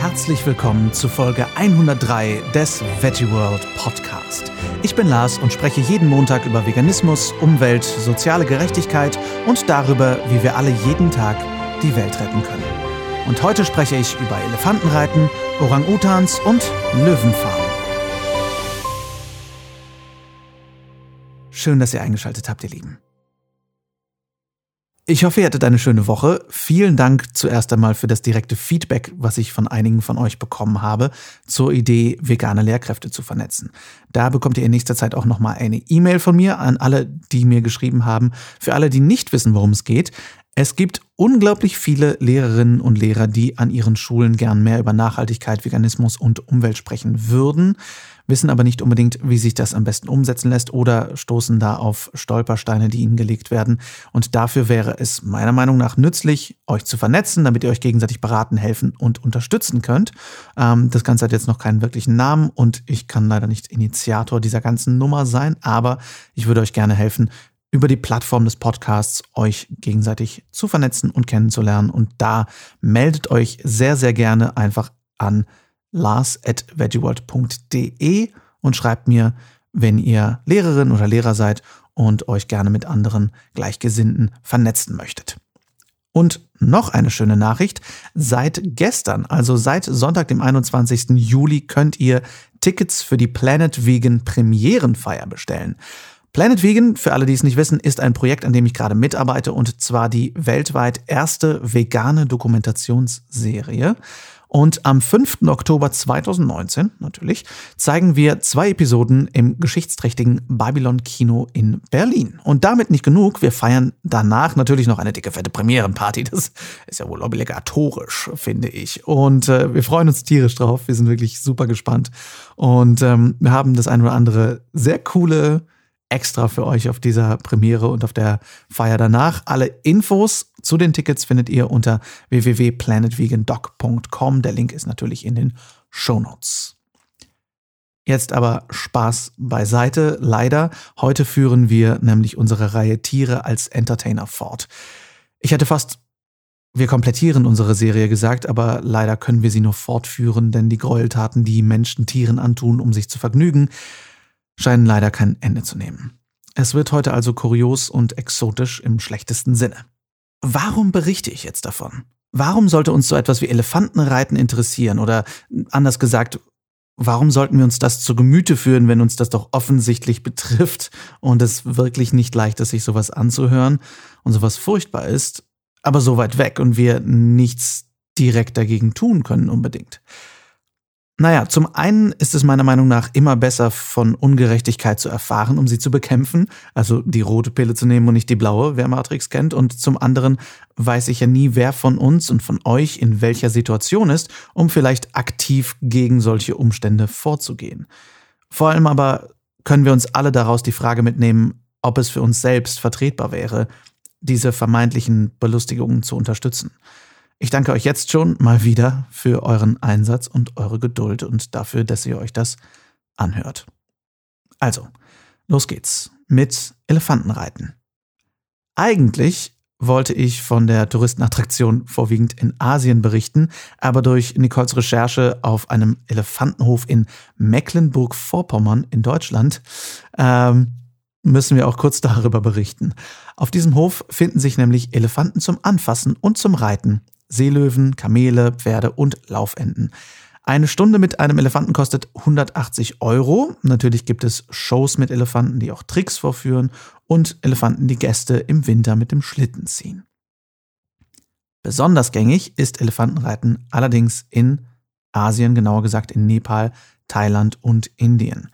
Herzlich willkommen zu Folge 103 des Veggie World Podcast. Ich bin Lars und spreche jeden Montag über Veganismus, Umwelt, soziale Gerechtigkeit und darüber, wie wir alle jeden Tag die Welt retten können. Und heute spreche ich über Elefantenreiten, Orang-Utans und Löwenfarmen. Schön, dass ihr eingeschaltet habt, ihr Lieben. Ich hoffe, ihr hattet eine schöne Woche. Vielen Dank zuerst einmal für das direkte Feedback, was ich von einigen von euch bekommen habe, zur Idee, vegane Lehrkräfte zu vernetzen. Da bekommt ihr in nächster Zeit auch nochmal eine E-Mail von mir an alle, die mir geschrieben haben. Für alle, die nicht wissen, worum es geht. Es gibt unglaublich viele Lehrerinnen und Lehrer, die an ihren Schulen gern mehr über Nachhaltigkeit, Veganismus und Umwelt sprechen würden wissen aber nicht unbedingt, wie sich das am besten umsetzen lässt oder stoßen da auf Stolpersteine, die ihnen gelegt werden. Und dafür wäre es meiner Meinung nach nützlich, euch zu vernetzen, damit ihr euch gegenseitig beraten, helfen und unterstützen könnt. Ähm, das Ganze hat jetzt noch keinen wirklichen Namen und ich kann leider nicht Initiator dieser ganzen Nummer sein, aber ich würde euch gerne helfen, über die Plattform des Podcasts euch gegenseitig zu vernetzen und kennenzulernen. Und da meldet euch sehr, sehr gerne einfach an lars.veggieworld.de und schreibt mir, wenn ihr Lehrerin oder Lehrer seid und euch gerne mit anderen Gleichgesinnten vernetzen möchtet. Und noch eine schöne Nachricht. Seit gestern, also seit Sonntag, dem 21. Juli, könnt ihr Tickets für die Planet Vegan Premierenfeier bestellen. Planet Vegan, für alle, die es nicht wissen, ist ein Projekt, an dem ich gerade mitarbeite und zwar die weltweit erste vegane Dokumentationsserie. Und am 5. Oktober 2019, natürlich, zeigen wir zwei Episoden im geschichtsträchtigen Babylon Kino in Berlin. Und damit nicht genug, wir feiern danach natürlich noch eine dicke, fette Premierenparty. Das ist ja wohl obligatorisch, finde ich. Und äh, wir freuen uns tierisch drauf. Wir sind wirklich super gespannt. Und ähm, wir haben das ein oder andere sehr coole extra für euch auf dieser Premiere und auf der Feier danach. Alle Infos zu den Tickets findet ihr unter www.planetvegandoc.com. Der Link ist natürlich in den Show Notes. Jetzt aber Spaß beiseite. Leider, heute führen wir nämlich unsere Reihe Tiere als Entertainer fort. Ich hätte fast, wir komplettieren unsere Serie gesagt, aber leider können wir sie nur fortführen, denn die Gräueltaten, die Menschen Tieren antun, um sich zu vergnügen, scheinen leider kein Ende zu nehmen. Es wird heute also kurios und exotisch im schlechtesten Sinne. Warum berichte ich jetzt davon? Warum sollte uns so etwas wie Elefantenreiten interessieren? Oder anders gesagt, warum sollten wir uns das zu Gemüte führen, wenn uns das doch offensichtlich betrifft und es wirklich nicht leicht ist, sich sowas anzuhören und sowas furchtbar ist, aber so weit weg und wir nichts direkt dagegen tun können unbedingt? Naja, zum einen ist es meiner Meinung nach immer besser, von Ungerechtigkeit zu erfahren, um sie zu bekämpfen, also die rote Pille zu nehmen und nicht die blaue, wer Matrix kennt. Und zum anderen weiß ich ja nie, wer von uns und von euch in welcher Situation ist, um vielleicht aktiv gegen solche Umstände vorzugehen. Vor allem aber können wir uns alle daraus die Frage mitnehmen, ob es für uns selbst vertretbar wäre, diese vermeintlichen Belustigungen zu unterstützen. Ich danke euch jetzt schon mal wieder für euren Einsatz und eure Geduld und dafür, dass ihr euch das anhört. Also, los geht's mit Elefantenreiten. Eigentlich wollte ich von der Touristenattraktion vorwiegend in Asien berichten, aber durch Nicoles Recherche auf einem Elefantenhof in Mecklenburg-Vorpommern in Deutschland ähm, müssen wir auch kurz darüber berichten. Auf diesem Hof finden sich nämlich Elefanten zum Anfassen und zum Reiten Seelöwen, Kamele, Pferde und Laufenten. Eine Stunde mit einem Elefanten kostet 180 Euro. Natürlich gibt es Shows mit Elefanten, die auch Tricks vorführen und Elefanten, die Gäste im Winter mit dem Schlitten ziehen. Besonders gängig ist Elefantenreiten allerdings in Asien, genauer gesagt in Nepal, Thailand und Indien.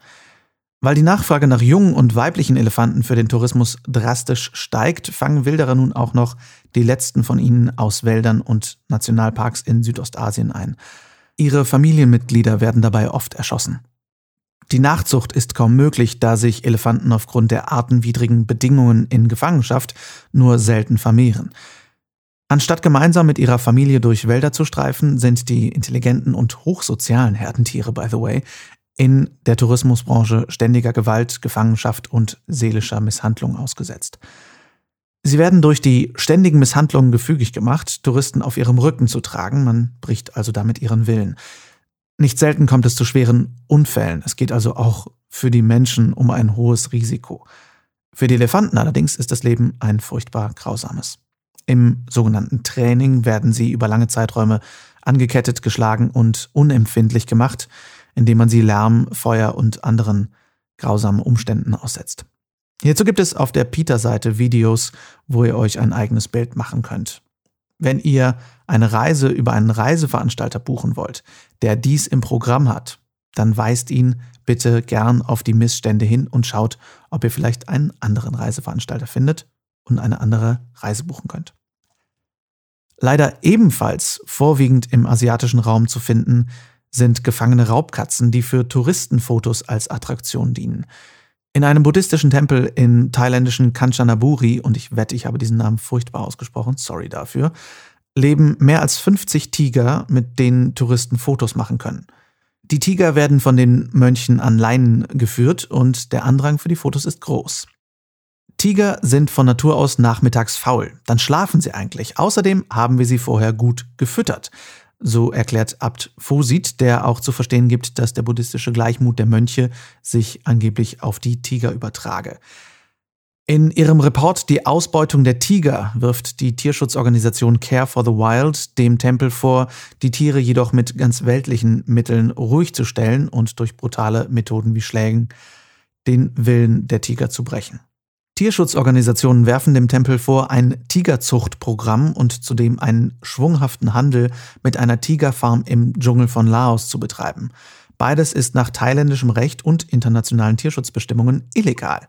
Weil die Nachfrage nach jungen und weiblichen Elefanten für den Tourismus drastisch steigt, fangen Wilderer nun auch noch die letzten von ihnen aus Wäldern und Nationalparks in Südostasien ein. Ihre Familienmitglieder werden dabei oft erschossen. Die Nachzucht ist kaum möglich, da sich Elefanten aufgrund der artenwidrigen Bedingungen in Gefangenschaft nur selten vermehren. Anstatt gemeinsam mit ihrer Familie durch Wälder zu streifen, sind die intelligenten und hochsozialen Herdentiere, by the way, in der Tourismusbranche ständiger Gewalt, Gefangenschaft und seelischer Misshandlung ausgesetzt. Sie werden durch die ständigen Misshandlungen gefügig gemacht, Touristen auf ihrem Rücken zu tragen, man bricht also damit ihren Willen. Nicht selten kommt es zu schweren Unfällen, es geht also auch für die Menschen um ein hohes Risiko. Für die Elefanten allerdings ist das Leben ein furchtbar grausames. Im sogenannten Training werden sie über lange Zeiträume angekettet, geschlagen und unempfindlich gemacht, indem man sie Lärm, Feuer und anderen grausamen Umständen aussetzt. Hierzu gibt es auf der Peter-Seite Videos, wo ihr euch ein eigenes Bild machen könnt. Wenn ihr eine Reise über einen Reiseveranstalter buchen wollt, der dies im Programm hat, dann weist ihn bitte gern auf die Missstände hin und schaut, ob ihr vielleicht einen anderen Reiseveranstalter findet und eine andere Reise buchen könnt. Leider ebenfalls vorwiegend im asiatischen Raum zu finden sind gefangene Raubkatzen, die für Touristenfotos als Attraktion dienen. In einem buddhistischen Tempel im thailändischen Kanchanaburi, und ich wette, ich habe diesen Namen furchtbar ausgesprochen, sorry dafür, leben mehr als 50 Tiger, mit denen Touristen Fotos machen können. Die Tiger werden von den Mönchen an Leinen geführt und der Andrang für die Fotos ist groß. Tiger sind von Natur aus nachmittags faul, dann schlafen sie eigentlich. Außerdem haben wir sie vorher gut gefüttert. So erklärt Abt Fosit, der auch zu verstehen gibt, dass der buddhistische Gleichmut der Mönche sich angeblich auf die Tiger übertrage. In ihrem Report Die Ausbeutung der Tiger wirft die Tierschutzorganisation Care for the Wild dem Tempel vor, die Tiere jedoch mit ganz weltlichen Mitteln ruhig zu stellen und durch brutale Methoden wie Schlägen den Willen der Tiger zu brechen. Tierschutzorganisationen werfen dem Tempel vor, ein Tigerzuchtprogramm und zudem einen schwunghaften Handel mit einer Tigerfarm im Dschungel von Laos zu betreiben. Beides ist nach thailändischem Recht und internationalen Tierschutzbestimmungen illegal.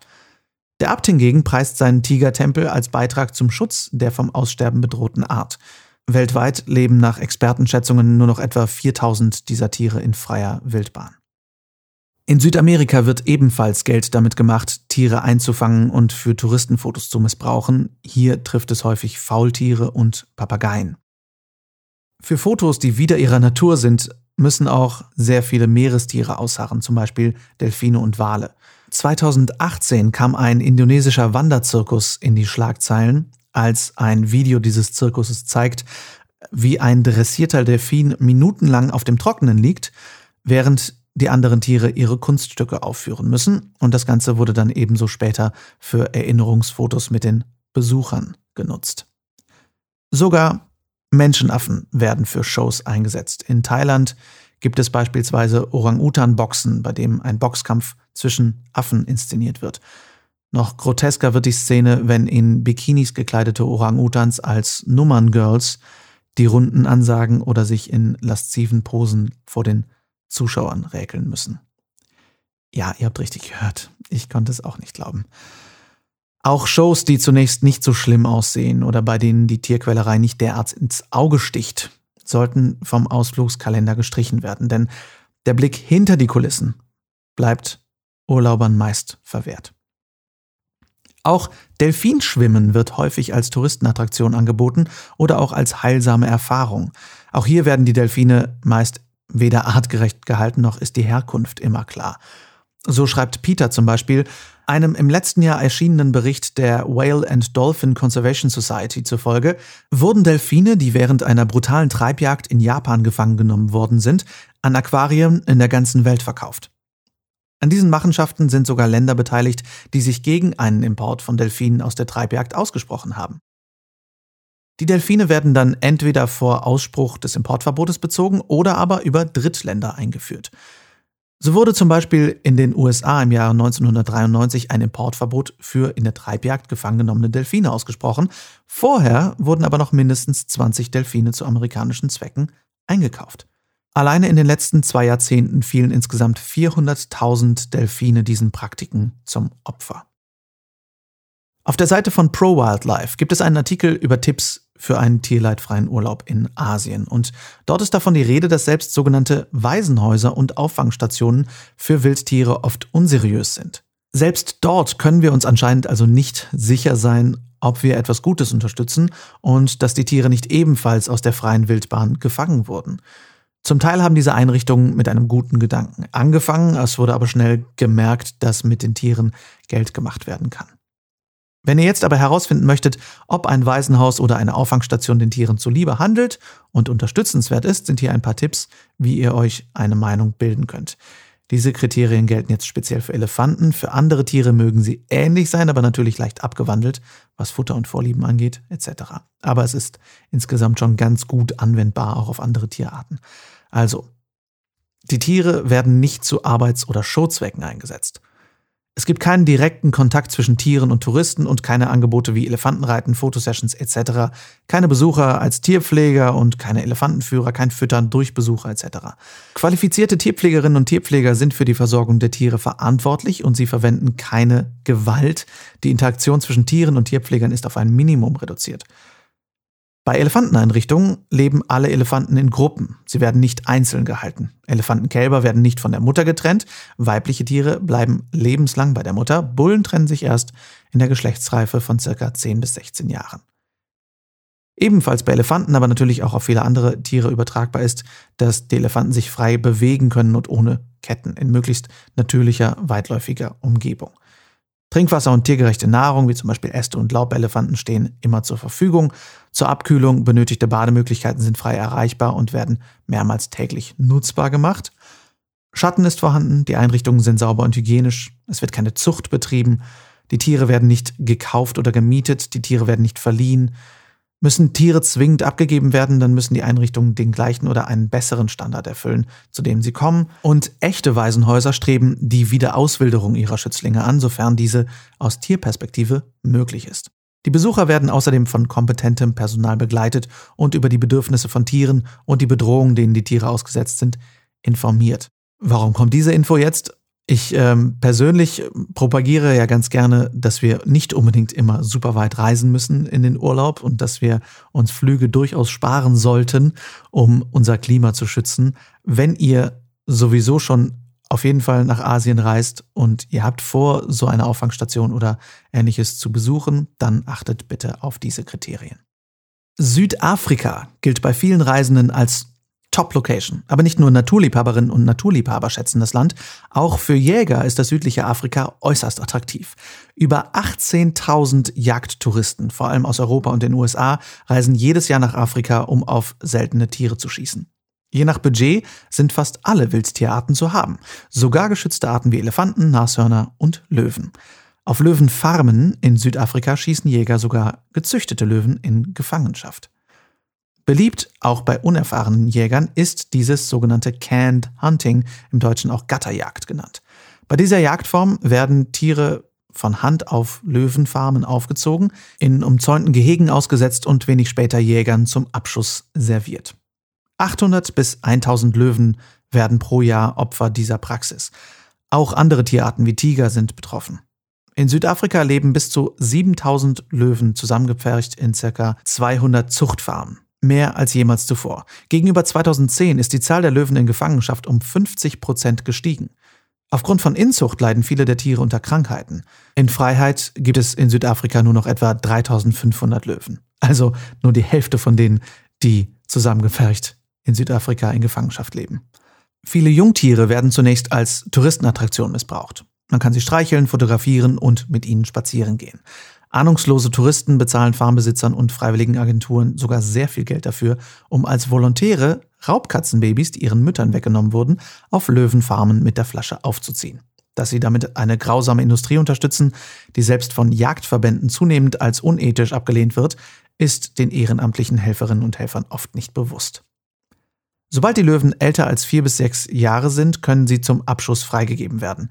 Der Abt hingegen preist seinen Tigertempel als Beitrag zum Schutz der vom Aussterben bedrohten Art. Weltweit leben nach Expertenschätzungen nur noch etwa 4000 dieser Tiere in freier Wildbahn. In Südamerika wird ebenfalls Geld damit gemacht, Tiere einzufangen und für Touristenfotos zu missbrauchen. Hier trifft es häufig Faultiere und Papageien. Für Fotos, die wieder ihrer Natur sind, müssen auch sehr viele Meerestiere ausharren, zum Beispiel Delfine und Wale. 2018 kam ein indonesischer Wanderzirkus in die Schlagzeilen, als ein Video dieses Zirkuses zeigt, wie ein dressierter Delfin minutenlang auf dem Trockenen liegt, während die anderen Tiere ihre Kunststücke aufführen müssen und das Ganze wurde dann ebenso später für Erinnerungsfotos mit den Besuchern genutzt. Sogar Menschenaffen werden für Shows eingesetzt. In Thailand gibt es beispielsweise Orang-Utan-Boxen, bei dem ein Boxkampf zwischen Affen inszeniert wird. Noch grotesker wird die Szene, wenn in Bikinis gekleidete Orang-Utans als Nummerngirls die Runden ansagen oder sich in lasziven Posen vor den Zuschauern räkeln müssen. Ja, ihr habt richtig gehört. Ich konnte es auch nicht glauben. Auch Shows, die zunächst nicht so schlimm aussehen oder bei denen die Tierquälerei nicht derart ins Auge sticht, sollten vom Ausflugskalender gestrichen werden, denn der Blick hinter die Kulissen bleibt Urlaubern meist verwehrt. Auch Delfinschwimmen wird häufig als Touristenattraktion angeboten oder auch als heilsame Erfahrung. Auch hier werden die Delfine meist weder artgerecht gehalten noch ist die Herkunft immer klar. So schreibt Peter zum Beispiel, einem im letzten Jahr erschienenen Bericht der Whale and Dolphin Conservation Society zufolge wurden Delfine, die während einer brutalen Treibjagd in Japan gefangen genommen worden sind, an Aquarien in der ganzen Welt verkauft. An diesen Machenschaften sind sogar Länder beteiligt, die sich gegen einen Import von Delfinen aus der Treibjagd ausgesprochen haben. Die Delfine werden dann entweder vor Ausspruch des Importverbotes bezogen oder aber über Drittländer eingeführt. So wurde zum Beispiel in den USA im Jahre 1993 ein Importverbot für in der Treibjagd gefangen genommene Delfine ausgesprochen. Vorher wurden aber noch mindestens 20 Delfine zu amerikanischen Zwecken eingekauft. Alleine in den letzten zwei Jahrzehnten fielen insgesamt 400.000 Delfine diesen Praktiken zum Opfer. Auf der Seite von Pro Wildlife gibt es einen Artikel über Tipps für einen tierleidfreien Urlaub in Asien. Und dort ist davon die Rede, dass selbst sogenannte Waisenhäuser und Auffangstationen für Wildtiere oft unseriös sind. Selbst dort können wir uns anscheinend also nicht sicher sein, ob wir etwas Gutes unterstützen und dass die Tiere nicht ebenfalls aus der freien Wildbahn gefangen wurden. Zum Teil haben diese Einrichtungen mit einem guten Gedanken angefangen, es wurde aber schnell gemerkt, dass mit den Tieren Geld gemacht werden kann. Wenn ihr jetzt aber herausfinden möchtet, ob ein Waisenhaus oder eine Auffangstation den Tieren zuliebe handelt und unterstützenswert ist, sind hier ein paar Tipps, wie ihr euch eine Meinung bilden könnt. Diese Kriterien gelten jetzt speziell für Elefanten. Für andere Tiere mögen sie ähnlich sein, aber natürlich leicht abgewandelt, was Futter und Vorlieben angeht, etc. Aber es ist insgesamt schon ganz gut anwendbar auch auf andere Tierarten. Also, die Tiere werden nicht zu Arbeits- oder Showzwecken eingesetzt. Es gibt keinen direkten Kontakt zwischen Tieren und Touristen und keine Angebote wie Elefantenreiten, Fotosessions etc. Keine Besucher als Tierpfleger und keine Elefantenführer, kein Füttern durch Besucher etc. Qualifizierte Tierpflegerinnen und Tierpfleger sind für die Versorgung der Tiere verantwortlich und sie verwenden keine Gewalt. Die Interaktion zwischen Tieren und Tierpflegern ist auf ein Minimum reduziert. Bei Elefanteneinrichtungen leben alle Elefanten in Gruppen. Sie werden nicht einzeln gehalten. Elefantenkälber werden nicht von der Mutter getrennt. Weibliche Tiere bleiben lebenslang bei der Mutter. Bullen trennen sich erst in der Geschlechtsreife von circa 10 bis 16 Jahren. Ebenfalls bei Elefanten, aber natürlich auch auf viele andere Tiere übertragbar ist, dass die Elefanten sich frei bewegen können und ohne Ketten in möglichst natürlicher, weitläufiger Umgebung. Trinkwasser und tiergerechte Nahrung, wie zum Beispiel Äste und Laubelefanten, stehen immer zur Verfügung. Zur Abkühlung benötigte Bademöglichkeiten sind frei erreichbar und werden mehrmals täglich nutzbar gemacht. Schatten ist vorhanden, die Einrichtungen sind sauber und hygienisch, es wird keine Zucht betrieben, die Tiere werden nicht gekauft oder gemietet, die Tiere werden nicht verliehen, Müssen Tiere zwingend abgegeben werden, dann müssen die Einrichtungen den gleichen oder einen besseren Standard erfüllen, zu dem sie kommen. Und echte Waisenhäuser streben die Wiederauswilderung ihrer Schützlinge an, sofern diese aus Tierperspektive möglich ist. Die Besucher werden außerdem von kompetentem Personal begleitet und über die Bedürfnisse von Tieren und die Bedrohungen, denen die Tiere ausgesetzt sind, informiert. Warum kommt diese Info jetzt? Ich ähm, persönlich propagiere ja ganz gerne, dass wir nicht unbedingt immer super weit reisen müssen in den Urlaub und dass wir uns Flüge durchaus sparen sollten, um unser Klima zu schützen. Wenn ihr sowieso schon auf jeden Fall nach Asien reist und ihr habt vor, so eine Auffangstation oder ähnliches zu besuchen, dann achtet bitte auf diese Kriterien. Südafrika gilt bei vielen Reisenden als Top-Location. Aber nicht nur Naturliebhaberinnen und Naturliebhaber schätzen das Land, auch für Jäger ist das südliche Afrika äußerst attraktiv. Über 18.000 Jagdtouristen, vor allem aus Europa und den USA, reisen jedes Jahr nach Afrika, um auf seltene Tiere zu schießen. Je nach Budget sind fast alle Wildtierarten zu haben, sogar geschützte Arten wie Elefanten, Nashörner und Löwen. Auf Löwenfarmen in Südafrika schießen Jäger sogar gezüchtete Löwen in Gefangenschaft. Beliebt, auch bei unerfahrenen Jägern, ist dieses sogenannte Canned Hunting, im Deutschen auch Gatterjagd genannt. Bei dieser Jagdform werden Tiere von Hand auf Löwenfarmen aufgezogen, in umzäunten Gehegen ausgesetzt und wenig später Jägern zum Abschuss serviert. 800 bis 1000 Löwen werden pro Jahr Opfer dieser Praxis. Auch andere Tierarten wie Tiger sind betroffen. In Südafrika leben bis zu 7000 Löwen zusammengepfercht in ca. 200 Zuchtfarmen mehr als jemals zuvor. Gegenüber 2010 ist die Zahl der Löwen in Gefangenschaft um 50 Prozent gestiegen. Aufgrund von Inzucht leiden viele der Tiere unter Krankheiten. In Freiheit gibt es in Südafrika nur noch etwa 3500 Löwen. Also nur die Hälfte von denen, die zusammengefercht in Südafrika in Gefangenschaft leben. Viele Jungtiere werden zunächst als Touristenattraktion missbraucht. Man kann sie streicheln, fotografieren und mit ihnen spazieren gehen. Ahnungslose Touristen bezahlen Farmbesitzern und freiwilligen Agenturen sogar sehr viel Geld dafür, um als Volontäre Raubkatzenbabys, die ihren Müttern weggenommen wurden, auf Löwenfarmen mit der Flasche aufzuziehen. Dass sie damit eine grausame Industrie unterstützen, die selbst von Jagdverbänden zunehmend als unethisch abgelehnt wird, ist den ehrenamtlichen Helferinnen und Helfern oft nicht bewusst. Sobald die Löwen älter als vier bis sechs Jahre sind, können sie zum Abschuss freigegeben werden.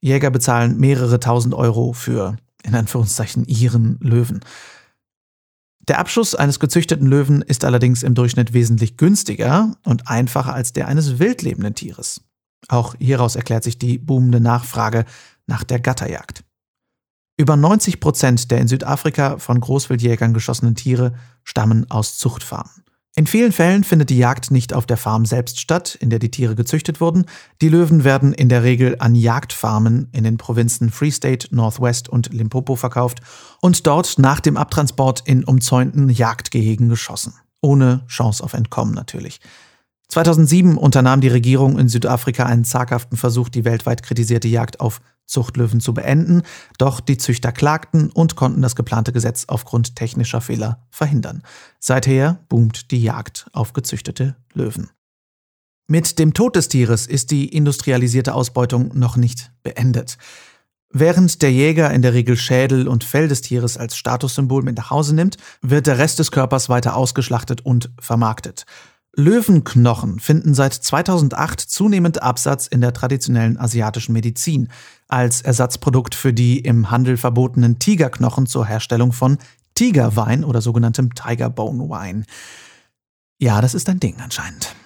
Jäger bezahlen mehrere tausend Euro für in Anführungszeichen ihren Löwen. Der Abschuss eines gezüchteten Löwen ist allerdings im Durchschnitt wesentlich günstiger und einfacher als der eines wildlebenden Tieres. Auch hieraus erklärt sich die boomende Nachfrage nach der Gatterjagd. Über 90 Prozent der in Südafrika von Großwildjägern geschossenen Tiere stammen aus Zuchtfarmen. In vielen Fällen findet die Jagd nicht auf der Farm selbst statt, in der die Tiere gezüchtet wurden. Die Löwen werden in der Regel an Jagdfarmen in den Provinzen Free State, Northwest und Limpopo verkauft und dort nach dem Abtransport in umzäunten Jagdgehegen geschossen. Ohne Chance auf Entkommen natürlich. 2007 unternahm die Regierung in Südafrika einen zaghaften Versuch, die weltweit kritisierte Jagd auf Zuchtlöwen zu beenden, doch die Züchter klagten und konnten das geplante Gesetz aufgrund technischer Fehler verhindern. Seither boomt die Jagd auf gezüchtete Löwen. Mit dem Tod des Tieres ist die industrialisierte Ausbeutung noch nicht beendet. Während der Jäger in der Regel Schädel und Fell des Tieres als Statussymbol mit nach Hause nimmt, wird der Rest des Körpers weiter ausgeschlachtet und vermarktet. Löwenknochen finden seit 2008 zunehmend Absatz in der traditionellen asiatischen Medizin als Ersatzprodukt für die im Handel verbotenen Tigerknochen zur Herstellung von Tigerwein oder sogenanntem Tiger Bone Wine. Ja, das ist ein Ding anscheinend.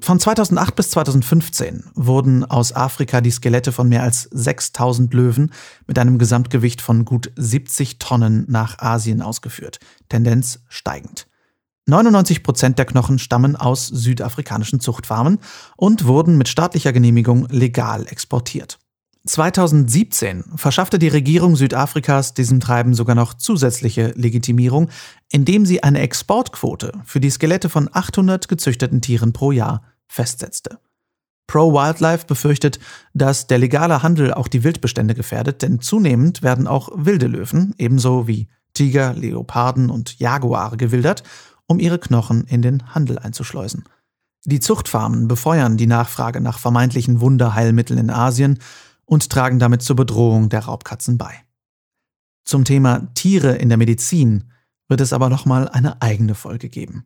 Von 2008 bis 2015 wurden aus Afrika die Skelette von mehr als 6000 Löwen mit einem Gesamtgewicht von gut 70 Tonnen nach Asien ausgeführt, Tendenz steigend. 99 Prozent der Knochen stammen aus südafrikanischen Zuchtfarmen und wurden mit staatlicher Genehmigung legal exportiert. 2017 verschaffte die Regierung Südafrikas diesem Treiben sogar noch zusätzliche Legitimierung, indem sie eine Exportquote für die Skelette von 800 gezüchteten Tieren pro Jahr festsetzte. Pro Wildlife befürchtet, dass der legale Handel auch die Wildbestände gefährdet, denn zunehmend werden auch wilde Löwen, ebenso wie Tiger, Leoparden und Jaguare gewildert, um ihre Knochen in den Handel einzuschleusen. Die Zuchtfarmen befeuern die Nachfrage nach vermeintlichen Wunderheilmitteln in Asien und tragen damit zur Bedrohung der Raubkatzen bei. Zum Thema Tiere in der Medizin wird es aber nochmal eine eigene Folge geben.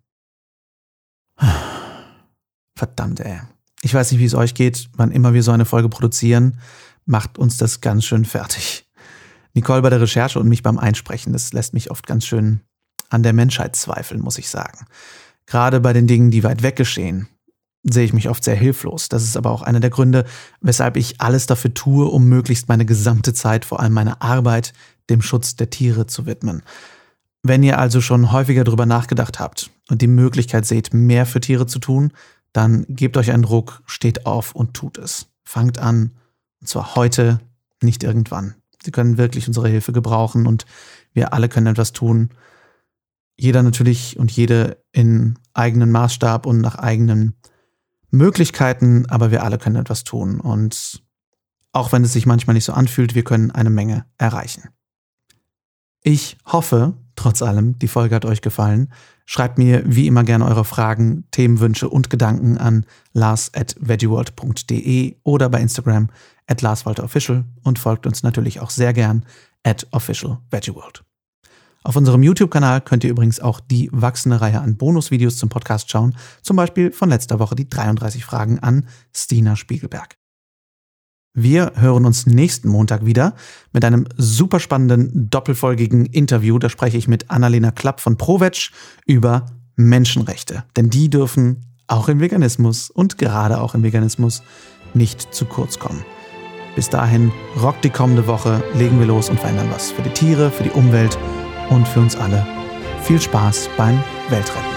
Verdammt, ey. Ich weiß nicht, wie es euch geht. Wann immer wir so eine Folge produzieren, macht uns das ganz schön fertig. Nicole bei der Recherche und mich beim Einsprechen, das lässt mich oft ganz schön an der Menschheit zweifeln, muss ich sagen. Gerade bei den Dingen, die weit weg geschehen, sehe ich mich oft sehr hilflos. Das ist aber auch einer der Gründe, weshalb ich alles dafür tue, um möglichst meine gesamte Zeit, vor allem meine Arbeit, dem Schutz der Tiere zu widmen. Wenn ihr also schon häufiger darüber nachgedacht habt und die Möglichkeit seht, mehr für Tiere zu tun, dann gebt euch einen Druck, steht auf und tut es. Fangt an, und zwar heute, nicht irgendwann. Sie können wirklich unsere Hilfe gebrauchen und wir alle können etwas tun. Jeder natürlich und jede in eigenen Maßstab und nach eigenen Möglichkeiten, aber wir alle können etwas tun. Und auch wenn es sich manchmal nicht so anfühlt, wir können eine Menge erreichen. Ich hoffe, trotz allem, die Folge hat euch gefallen. Schreibt mir wie immer gerne eure Fragen, Themenwünsche und Gedanken an lars at veggieworld.de oder bei Instagram at larswalterofficial und folgt uns natürlich auch sehr gern at officialveggieworld. Auf unserem YouTube-Kanal könnt ihr übrigens auch die wachsende Reihe an Bonusvideos zum Podcast schauen, zum Beispiel von letzter Woche die 33 Fragen an Stina Spiegelberg. Wir hören uns nächsten Montag wieder mit einem super spannenden doppelfolgigen Interview. Da spreche ich mit Annalena Klapp von ProVeg über Menschenrechte. Denn die dürfen auch im Veganismus und gerade auch im Veganismus nicht zu kurz kommen. Bis dahin rockt die kommende Woche, legen wir los und verändern was für die Tiere, für die Umwelt und für uns alle. Viel Spaß beim Weltretten.